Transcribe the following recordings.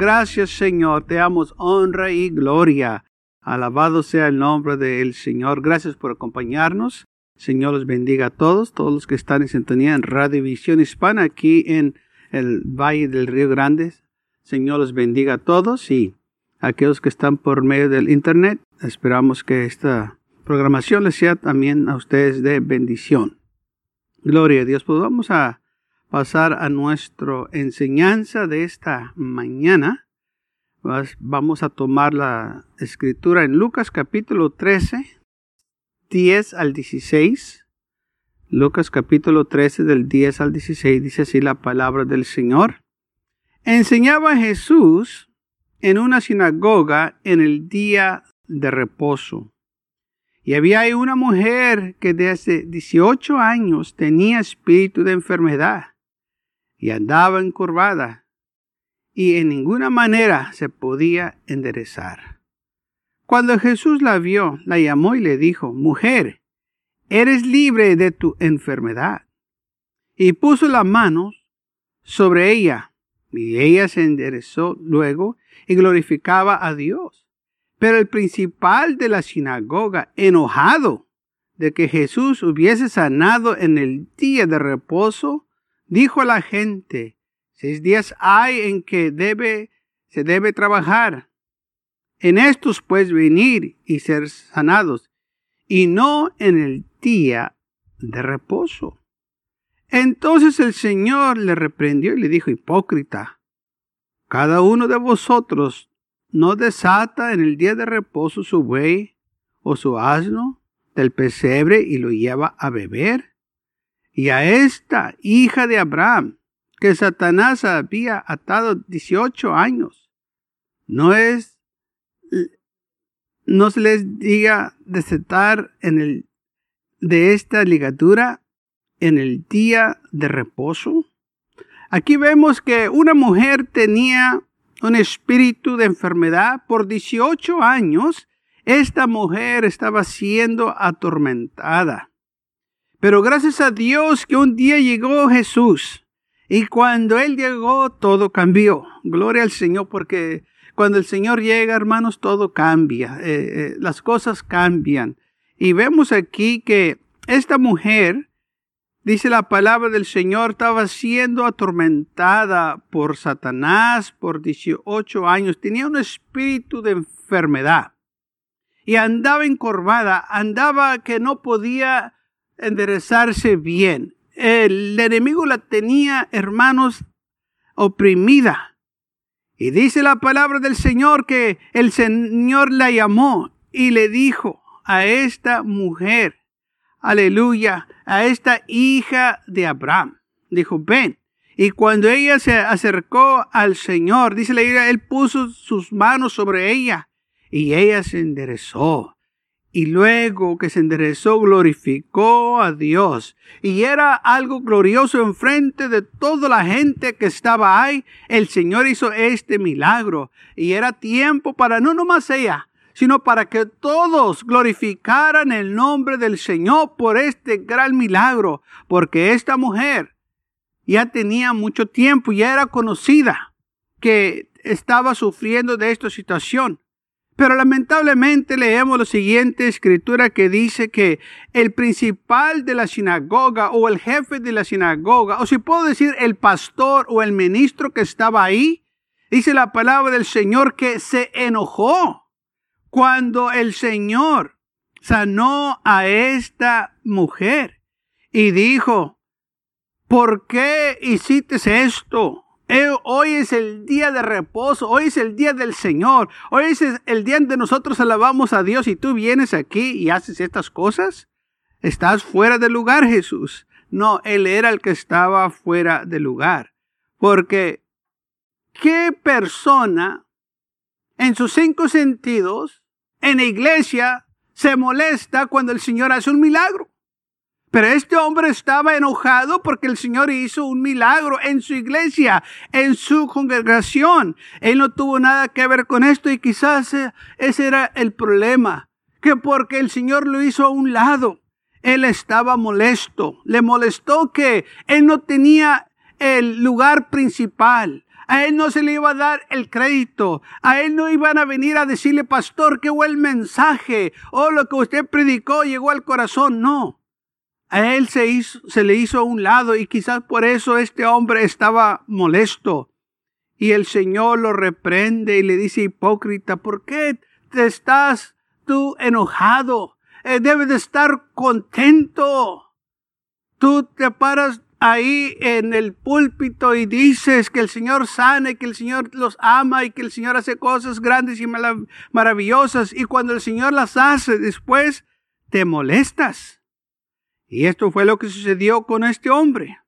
Gracias Señor, te damos honra y gloria. Alabado sea el nombre del Señor. Gracias por acompañarnos. Señor los bendiga a todos, todos los que están en sintonía en Radio Visión Hispana aquí en el Valle del Río Grande. Señor los bendiga a todos y a aquellos que están por medio del Internet. Esperamos que esta programación les sea también a ustedes de bendición. Gloria a Dios. Pues vamos a pasar a nuestra enseñanza de esta mañana. Vamos a tomar la escritura en Lucas capítulo 13, 10 al 16. Lucas capítulo 13 del 10 al 16 dice así la palabra del Señor. Enseñaba Jesús en una sinagoga en el día de reposo. Y había ahí una mujer que desde 18 años tenía espíritu de enfermedad y andaba encurvada y en ninguna manera se podía enderezar. Cuando Jesús la vio, la llamó y le dijo, Mujer, eres libre de tu enfermedad. Y puso las manos sobre ella, y ella se enderezó luego y glorificaba a Dios. Pero el principal de la sinagoga, enojado de que Jesús hubiese sanado en el día de reposo, dijo a la gente, seis días hay en que debe, se debe trabajar. En estos pues venir y ser sanados, y no en el día de reposo. Entonces el Señor le reprendió y le dijo, hipócrita, cada uno de vosotros no desata en el día de reposo su buey o su asno del pesebre y lo lleva a beber y a esta hija de Abraham, que Satanás había atado 18 años, no es, no se les diga desatar en el, de esta ligadura en el día de reposo. Aquí vemos que una mujer tenía un espíritu de enfermedad por 18 años. Esta mujer estaba siendo atormentada. Pero gracias a Dios que un día llegó Jesús. Y cuando Él llegó, todo cambió. Gloria al Señor, porque cuando el Señor llega, hermanos, todo cambia. Eh, eh, las cosas cambian. Y vemos aquí que esta mujer, dice la palabra del Señor, estaba siendo atormentada por Satanás por 18 años. Tenía un espíritu de enfermedad. Y andaba encorvada, andaba que no podía enderezarse bien. El enemigo la tenía, hermanos, oprimida. Y dice la palabra del Señor que el Señor la llamó y le dijo a esta mujer, aleluya, a esta hija de Abraham, dijo, ven. Y cuando ella se acercó al Señor, dice la Biblia, él puso sus manos sobre ella y ella se enderezó y luego que se enderezó glorificó a Dios. Y era algo glorioso en frente de toda la gente que estaba ahí. El Señor hizo este milagro. Y era tiempo para no nomás ella, sino para que todos glorificaran el nombre del Señor por este gran milagro. Porque esta mujer ya tenía mucho tiempo, ya era conocida que estaba sufriendo de esta situación. Pero lamentablemente leemos la siguiente escritura que dice que el principal de la sinagoga o el jefe de la sinagoga, o si puedo decir el pastor o el ministro que estaba ahí, dice la palabra del Señor que se enojó cuando el Señor sanó a esta mujer y dijo, ¿por qué hiciste esto? Eh, hoy es el día de reposo, hoy es el día del Señor, hoy es el día en que nosotros alabamos a Dios y tú vienes aquí y haces estas cosas. Estás fuera de lugar, Jesús. No, Él era el que estaba fuera de lugar. Porque, ¿qué persona en sus cinco sentidos en la iglesia se molesta cuando el Señor hace un milagro? Pero este hombre estaba enojado porque el Señor hizo un milagro en su iglesia, en su congregación. Él no tuvo nada que ver con esto y quizás ese era el problema, que porque el Señor lo hizo a un lado, él estaba molesto. Le molestó que él no tenía el lugar principal. A él no se le iba a dar el crédito. A él no iban a venir a decirle, pastor, qué buen mensaje. O oh, lo que usted predicó llegó al corazón. No. A él se, le hizo un lado y quizás por eso este hombre estaba molesto. Y el Señor lo reprende y le dice, hipócrita, ¿por qué te estás tú enojado? Eh, debes de estar contento. Tú te paras ahí en el púlpito y dices que el Señor sane, que el Señor los ama y que el Señor hace cosas grandes y maravillosas y cuando el Señor las hace después te molestas. Y esto fue lo que sucedió con este hombre,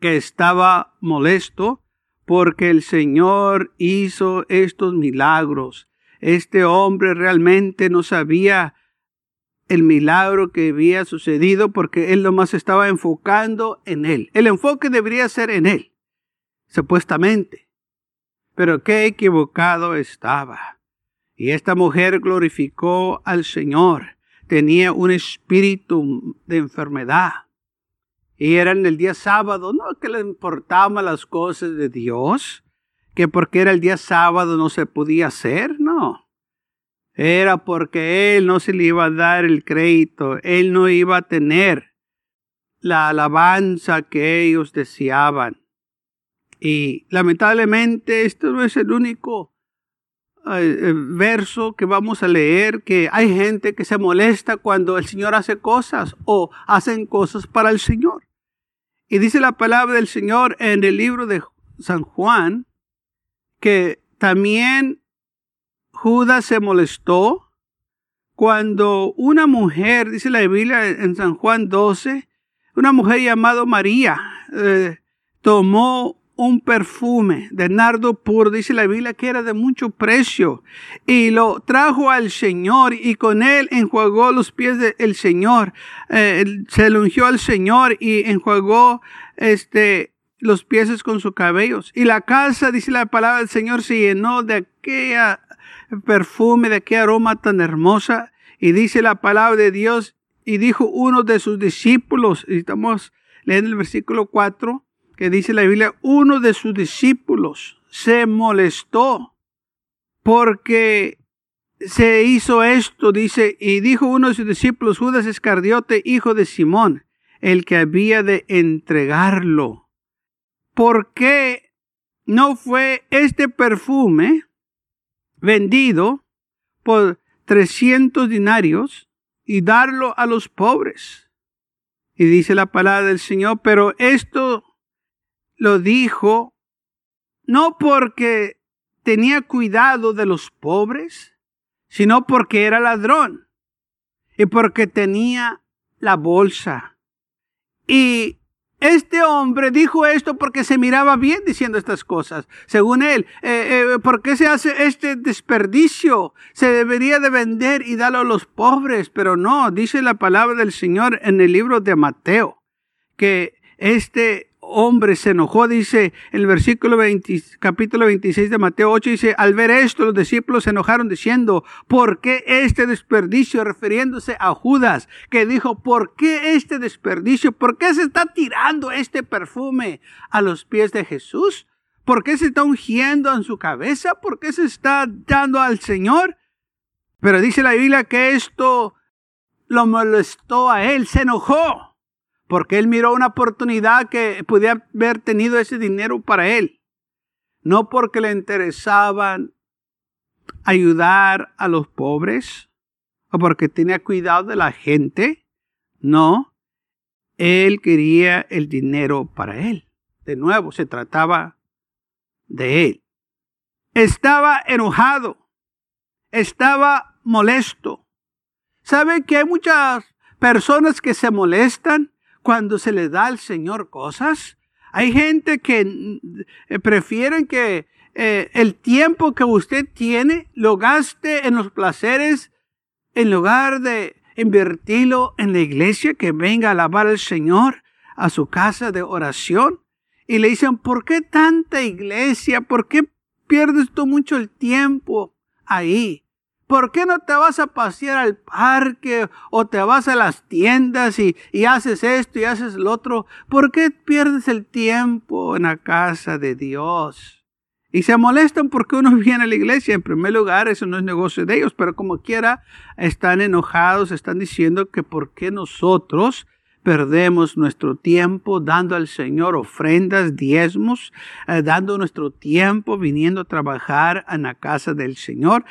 que estaba molesto porque el Señor hizo estos milagros. Este hombre realmente no sabía el milagro que había sucedido porque él nomás estaba enfocando en él. El enfoque debería ser en él, supuestamente. Pero qué equivocado estaba. Y esta mujer glorificó al Señor. Tenía un espíritu de enfermedad. Y era en el día sábado, no que le importaban las cosas de Dios, que porque era el día sábado no se podía hacer, no era porque él no se le iba a dar el crédito, él no iba a tener la alabanza que ellos deseaban. Y lamentablemente esto no es el único verso que vamos a leer, que hay gente que se molesta cuando el Señor hace cosas o hacen cosas para el Señor. Y dice la palabra del Señor en el libro de San Juan, que también Judas se molestó cuando una mujer, dice la Biblia en San Juan 12, una mujer llamada María eh, tomó un perfume de nardo puro, dice la Biblia que era de mucho precio, y lo trajo al Señor y con él enjuagó los pies del Señor, eh, se lo al Señor y enjuagó este los pies con sus cabellos. Y la casa, dice la palabra del Señor, se llenó de aquella perfume, de qué aroma tan hermosa. Y dice la palabra de Dios, y dijo uno de sus discípulos, y estamos leyendo el versículo 4, que dice la Biblia, uno de sus discípulos se molestó porque se hizo esto, dice, y dijo uno de sus discípulos, Judas Escardiote, hijo de Simón, el que había de entregarlo. ¿Por qué no fue este perfume vendido por 300 dinarios y darlo a los pobres. Y dice la palabra del Señor, pero esto lo dijo no porque tenía cuidado de los pobres, sino porque era ladrón y porque tenía la bolsa. Y este hombre dijo esto porque se miraba bien diciendo estas cosas. Según él, eh, eh, ¿por qué se hace este desperdicio? Se debería de vender y darlo a los pobres, pero no, dice la palabra del Señor en el libro de Mateo, que este hombre se enojó, dice el versículo 20, capítulo 26 de Mateo 8, dice, al ver esto los discípulos se enojaron diciendo, ¿por qué este desperdicio? Refiriéndose a Judas, que dijo, ¿por qué este desperdicio? ¿Por qué se está tirando este perfume a los pies de Jesús? ¿Por qué se está ungiendo en su cabeza? ¿Por qué se está dando al Señor? Pero dice la Biblia que esto lo molestó a él, se enojó porque él miró una oportunidad que pudiera haber tenido ese dinero para él. No porque le interesaban ayudar a los pobres o porque tenía cuidado de la gente. No, él quería el dinero para él. De nuevo, se trataba de él. Estaba enojado, estaba molesto. ¿Sabe que hay muchas personas que se molestan cuando se le da al Señor cosas. Hay gente que eh, prefieren que eh, el tiempo que usted tiene lo gaste en los placeres en lugar de invertirlo en la iglesia, que venga a alabar al Señor a su casa de oración. Y le dicen, ¿por qué tanta iglesia? ¿Por qué pierdes tú mucho el tiempo ahí? ¿Por qué no te vas a pasear al parque o te vas a las tiendas y, haces esto y haces lo otro? ¿Por qué pierdes el tiempo en la casa de Dios? Y se molestan porque uno viene a la iglesia. En primer lugar, eso no es negocio de ellos, pero como quiera, están enojados, están diciendo que por qué nosotros perdemos nuestro tiempo dando al Señor ofrendas, diezmos, eh, dando nuestro tiempo viniendo a trabajar en la casa del Señor.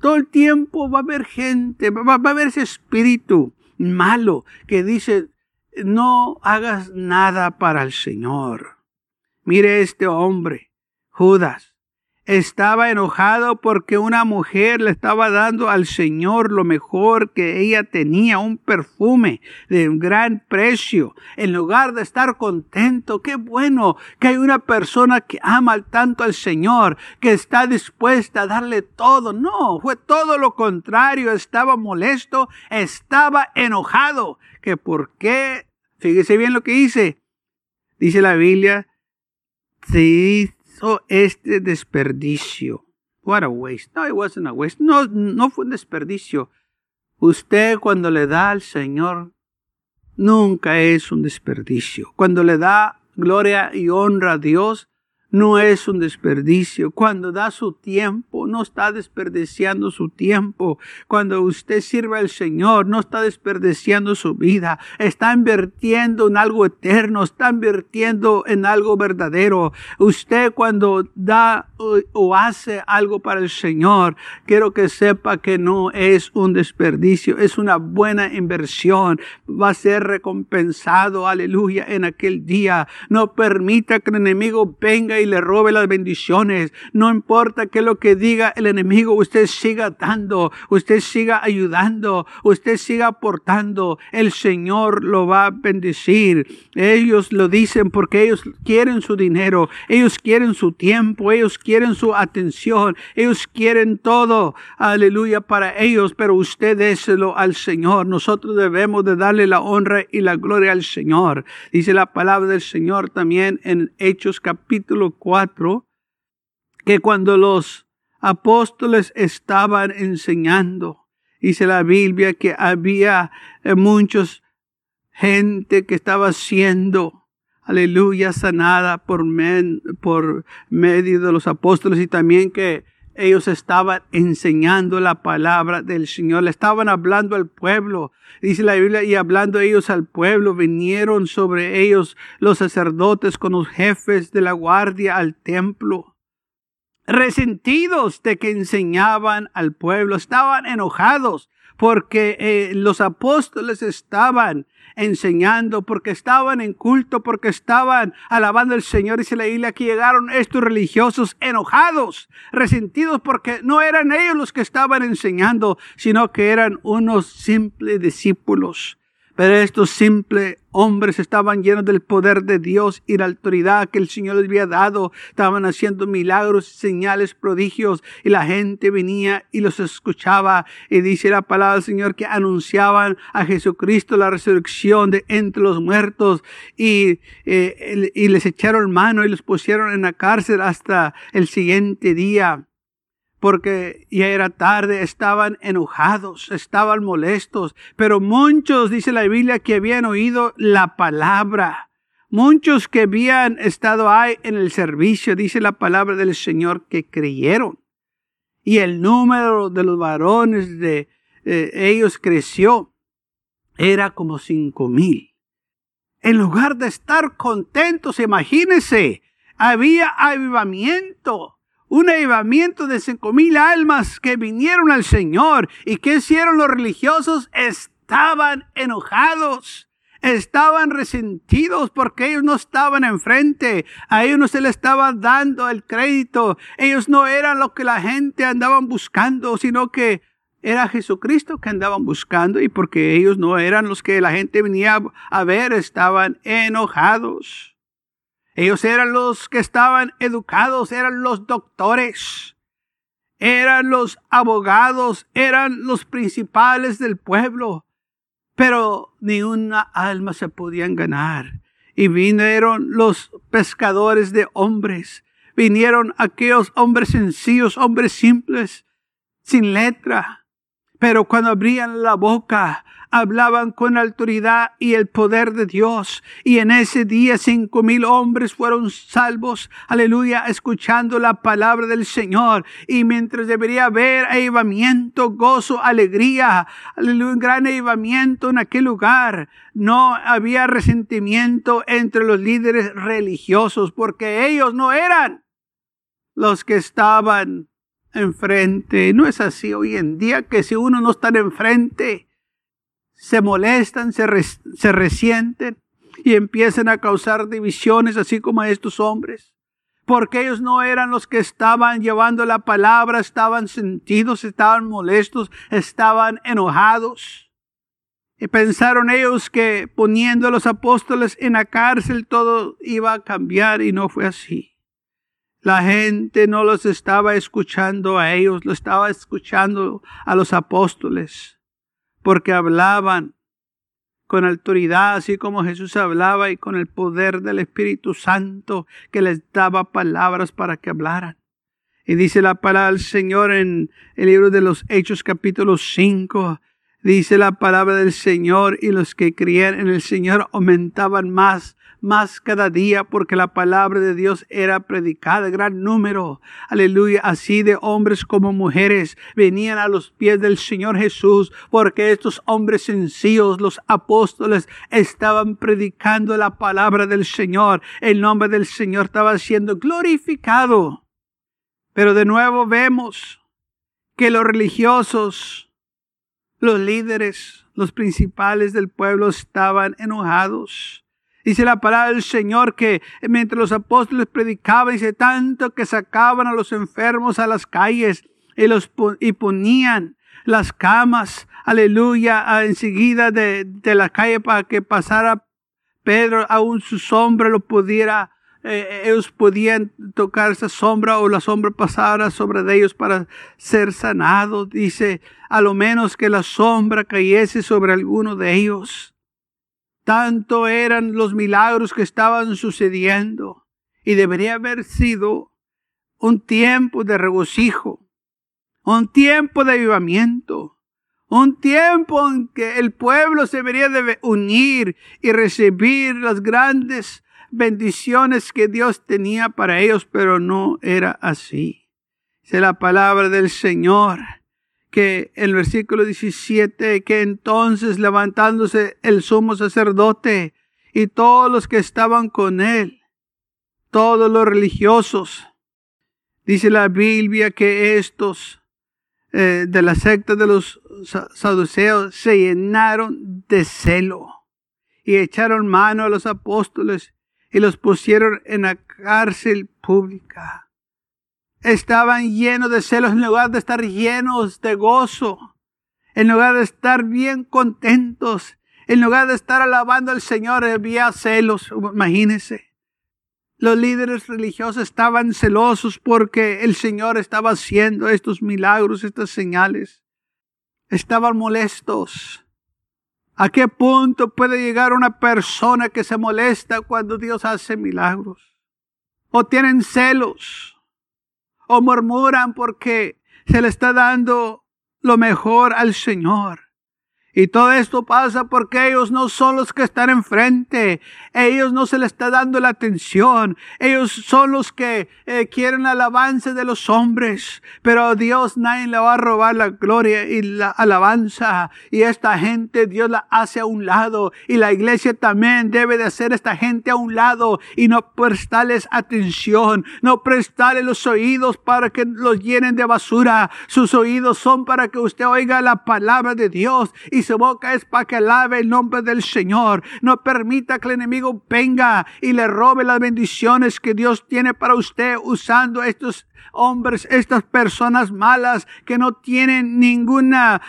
Todo el tiempo va a haber gente, va, va a haber ese espíritu malo que dice, no hagas nada para el Señor. Mire este hombre, Judas estaba enojado porque una mujer le estaba dando al Señor lo mejor que ella tenía, un perfume de un gran precio. En lugar de estar contento, qué bueno que hay una persona que ama tanto al Señor, que está dispuesta a darle todo. No, fue todo lo contrario, estaba molesto, estaba enojado. Que por qué, fíjese bien lo que dice. Dice la Biblia, sí este desperdicio. What a waste. No, it wasn't a waste. No, no fue un desperdicio. Usted cuando le da al Señor, nunca es un desperdicio. Cuando le da gloria y honra a Dios, no es un desperdicio. Cuando da su tiempo, no está desperdiciando su tiempo. Cuando usted sirve al Señor, no está desperdiciando su vida. Está invirtiendo en algo eterno, está invirtiendo en algo verdadero. Usted cuando da o, hace algo para el Señor, quiero que sepa que no es un desperdicio, es una buena inversión. Va a ser recompensado, aleluya, en aquel día. No permita que el enemigo venga y le robe las bendiciones. No importa qué lo que diga el enemigo, usted siga dando, usted siga ayudando, usted siga aportando. El Señor lo va a bendecir. Ellos lo dicen porque ellos quieren su dinero, ellos quieren su tiempo, ellos quieren su atención, ellos quieren todo. Aleluya para ellos, pero usted déselo al Señor. Nosotros debemos de darle la honra y la gloria al Señor. Dice la palabra del Señor también en Hechos capítulo 4, que cuando los apóstoles estaban enseñando, dice la Biblia que había eh, muchos gente que estaba siendo, aleluya, sanada por, men, por medio de los apóstoles y también que ellos estaban enseñando la palabra del Señor, le estaban hablando al pueblo. Dice la Biblia, y hablando ellos al pueblo, vinieron sobre ellos los sacerdotes con los jefes de la guardia al templo. Resentidos de que enseñaban al pueblo, estaban enojados porque eh, los apóstoles estaban enseñando, porque estaban en culto, porque estaban alabando al Señor. y la Biblia que llegaron estos religiosos enojados, resentidos, porque no eran ellos los que estaban enseñando, sino que eran unos simples discípulos. Pero estos simples hombres estaban llenos del poder de Dios y la autoridad que el Señor les había dado. Estaban haciendo milagros, señales, prodigios y la gente venía y los escuchaba. Y dice la palabra del Señor que anunciaban a Jesucristo la resurrección de entre los muertos y, eh, y les echaron mano y los pusieron en la cárcel hasta el siguiente día porque ya era tarde, estaban enojados, estaban molestos, pero muchos, dice la Biblia, que habían oído la palabra, muchos que habían estado ahí en el servicio, dice la palabra del Señor, que creyeron. Y el número de los varones de eh, ellos creció, era como cinco mil. En lugar de estar contentos, imagínense, había avivamiento un avivamiento de cinco mil almas que vinieron al Señor. ¿Y qué hicieron los religiosos? Estaban enojados. Estaban resentidos porque ellos no estaban enfrente. A ellos no se les estaba dando el crédito. Ellos no eran lo que la gente andaban buscando, sino que era Jesucristo que andaban buscando y porque ellos no eran los que la gente venía a ver, estaban enojados. Ellos eran los que estaban educados, eran los doctores, eran los abogados, eran los principales del pueblo, pero ni una alma se podían ganar. Y vinieron los pescadores de hombres, vinieron aquellos hombres sencillos, hombres simples, sin letra, Pero cuando abrían la boca, hablaban con autoridad y el poder de Dios. Y en ese día cinco mil hombres fueron salvos, aleluya, escuchando la palabra del Señor. Y mientras debería haber avivamiento, gozo, alegría, aleluya, un gran avivamiento en aquel lugar, no había resentimiento entre los líderes religiosos, porque ellos no eran los que estaban enfrente. No es así hoy en día que si uno no está enfrente, se molestan, se, se resienten y empiezan a causar divisiones así como a estos hombres. Porque ellos no eran los que estaban llevando la palabra, estaban sentidos, estaban molestos, estaban enojados. Y pensaron ellos que poniendo a los apóstoles en la cárcel todo iba a cambiar y no fue así. La gente no los estaba escuchando a ellos, lo estaba escuchando a los apóstoles porque hablaban con autoridad, así como Jesús hablaba y con el poder del Espíritu Santo que les daba palabras para que hablaran. Y dice la palabra del Señor en el libro de los Hechos capítulo 5, dice la palabra del Señor y los que creían en el Señor aumentaban más más cada día porque la palabra de Dios era predicada. Gran número, aleluya, así de hombres como mujeres venían a los pies del Señor Jesús porque estos hombres sencillos, los apóstoles, estaban predicando la palabra del Señor. El nombre del Señor estaba siendo glorificado. Pero de nuevo vemos que los religiosos, los líderes, los principales del pueblo estaban enojados. Dice la palabra del Señor que mientras los apóstoles predicaban, dice tanto que sacaban a los enfermos a las calles y, los, y ponían las camas, aleluya, enseguida de, de la calle para que pasara Pedro, aún su sombra lo pudiera, eh, ellos podían tocar esa sombra o la sombra pasara sobre ellos para ser sanados. Dice, a lo menos que la sombra cayese sobre alguno de ellos. Tanto eran los milagros que estaban sucediendo y debería haber sido un tiempo de regocijo, un tiempo de avivamiento, un tiempo en que el pueblo se debería de unir y recibir las grandes bendiciones que Dios tenía para ellos, pero no era así. Es la palabra del Señor que el versículo 17, que entonces levantándose el sumo sacerdote y todos los que estaban con él, todos los religiosos, dice la Biblia que estos eh, de la secta de los saduceos se llenaron de celo y echaron mano a los apóstoles y los pusieron en la cárcel pública estaban llenos de celos en lugar de estar llenos de gozo, en lugar de estar bien contentos, en lugar de estar alabando al Señor, había celos, imagínense. Los líderes religiosos estaban celosos porque el Señor estaba haciendo estos milagros, estas señales. Estaban molestos. ¿A qué punto puede llegar una persona que se molesta cuando Dios hace milagros? O tienen celos o murmuran porque se le está dando lo mejor al Señor. Y todo esto pasa porque ellos no son los que están enfrente. Ellos no se les está dando la atención. Ellos son los que eh, quieren la alabanza de los hombres. Pero a Dios nadie le va a robar la gloria y la alabanza. Y esta gente Dios la hace a un lado. Y la iglesia también debe de hacer esta gente a un lado y no prestarles atención. No prestarles los oídos para que los llenen de basura. Sus oídos son para que usted oiga la palabra de Dios su boca es para que alabe el nombre del Señor. No permita que el enemigo venga y le robe las bendiciones que Dios tiene para usted usando estos hombres, estas personas malas que no tienen ninguna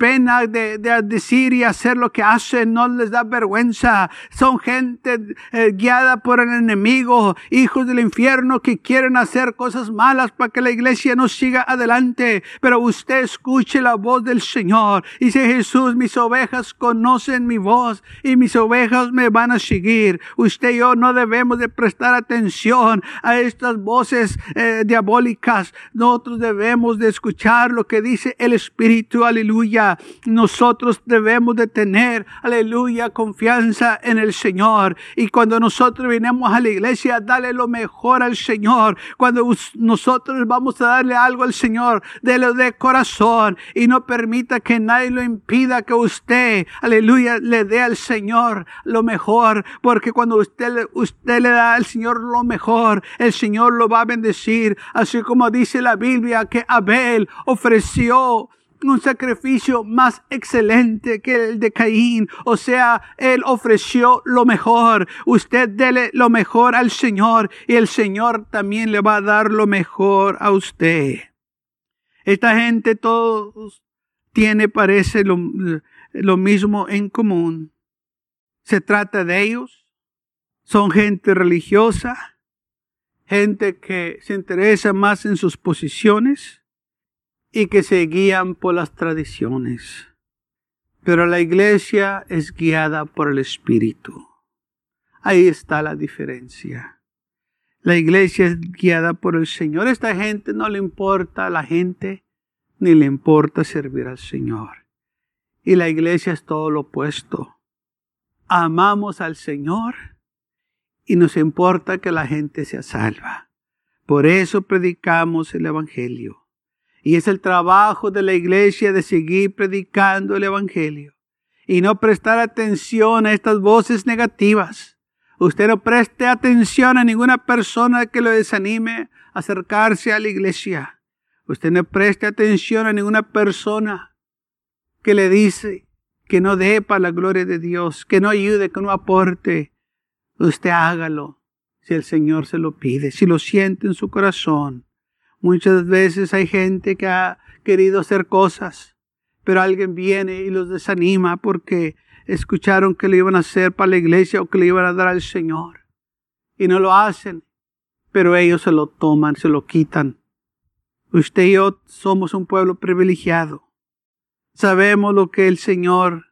pena de, decir y hacer lo que hacen, no les da vergüenza. Son gente eh, guiada por el enemigo, hijos del infierno que quieren hacer cosas malas para que la iglesia no siga adelante. Pero usted escuche la voz del Señor. Dice Jesús, mis ovejas conocen mi voz y mis ovejas me van a seguir. Usted y yo no debemos de prestar atención a estas voces eh, diabólicas. Nosotros debemos de escuchar lo que dice el Espíritu, aleluya. Nosotros debemos de tener, aleluya, confianza en el Señor. Y cuando nosotros venimos a la iglesia, dale lo mejor al Señor. Cuando nosotros vamos a darle algo al Señor, délo de corazón y no permita que nadie lo impida que usted, aleluya, le dé al Señor lo mejor. Porque cuando usted, usted le da al Señor lo mejor, el Señor lo va a bendecir. Así como dice la Biblia que Abel ofreció un sacrificio más excelente que el de Caín. O sea, Él ofreció lo mejor. Usted dele lo mejor al Señor y el Señor también le va a dar lo mejor a usted. Esta gente todos tiene, parece, lo, lo mismo en común. Se trata de ellos. Son gente religiosa, gente que se interesa más en sus posiciones y que se guían por las tradiciones. Pero la iglesia es guiada por el Espíritu. Ahí está la diferencia. La iglesia es guiada por el Señor. Esta gente no le importa a la gente, ni le importa servir al Señor. Y la iglesia es todo lo opuesto. Amamos al Señor y nos importa que la gente sea salva. Por eso predicamos el Evangelio. Y es el trabajo de la iglesia de seguir predicando el Evangelio y no prestar atención a estas voces negativas. Usted no preste atención a ninguna persona que lo desanime a acercarse a la iglesia. Usted no preste atención a ninguna persona que le dice que no dé para la gloria de Dios, que no ayude, que no aporte. Usted hágalo si el Señor se lo pide, si lo siente en su corazón. Muchas veces hay gente que ha querido hacer cosas, pero alguien viene y los desanima porque escucharon que le iban a hacer para la iglesia o que le iban a dar al Señor. Y no lo hacen, pero ellos se lo toman, se lo quitan. Usted y yo somos un pueblo privilegiado. Sabemos lo que el Señor,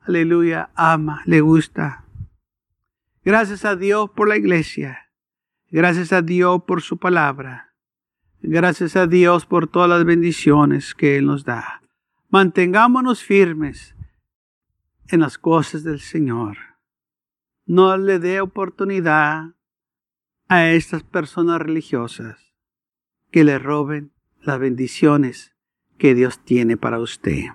aleluya, ama, le gusta. Gracias a Dios por la iglesia. Gracias a Dios por su palabra. Gracias a Dios por todas las bendiciones que Él nos da. Mantengámonos firmes en las cosas del Señor. No le dé oportunidad a estas personas religiosas que le roben las bendiciones que Dios tiene para usted.